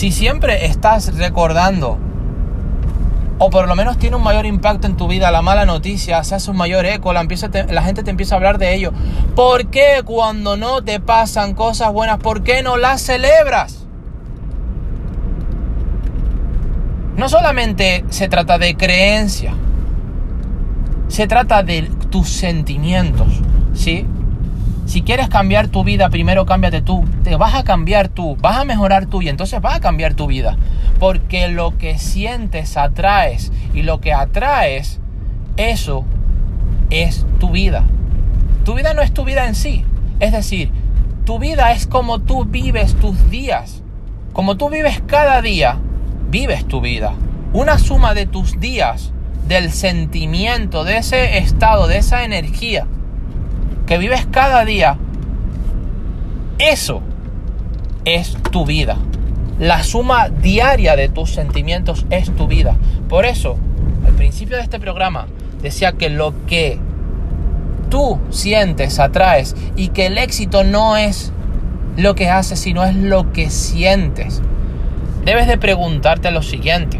Si siempre estás recordando, o por lo menos tiene un mayor impacto en tu vida, la mala noticia, se hace un mayor eco, la, la gente te empieza a hablar de ello. ¿Por qué cuando no te pasan cosas buenas, por qué no las celebras? No solamente se trata de creencia, se trata de tus sentimientos, ¿sí? Si quieres cambiar tu vida, primero cámbiate tú. Te vas a cambiar tú, vas a mejorar tú y entonces vas a cambiar tu vida. Porque lo que sientes atraes y lo que atraes, eso es tu vida. Tu vida no es tu vida en sí. Es decir, tu vida es como tú vives tus días. Como tú vives cada día, vives tu vida. Una suma de tus días, del sentimiento, de ese estado, de esa energía que vives cada día, eso es tu vida. La suma diaria de tus sentimientos es tu vida. Por eso, al principio de este programa, decía que lo que tú sientes, atraes y que el éxito no es lo que haces, sino es lo que sientes. Debes de preguntarte lo siguiente.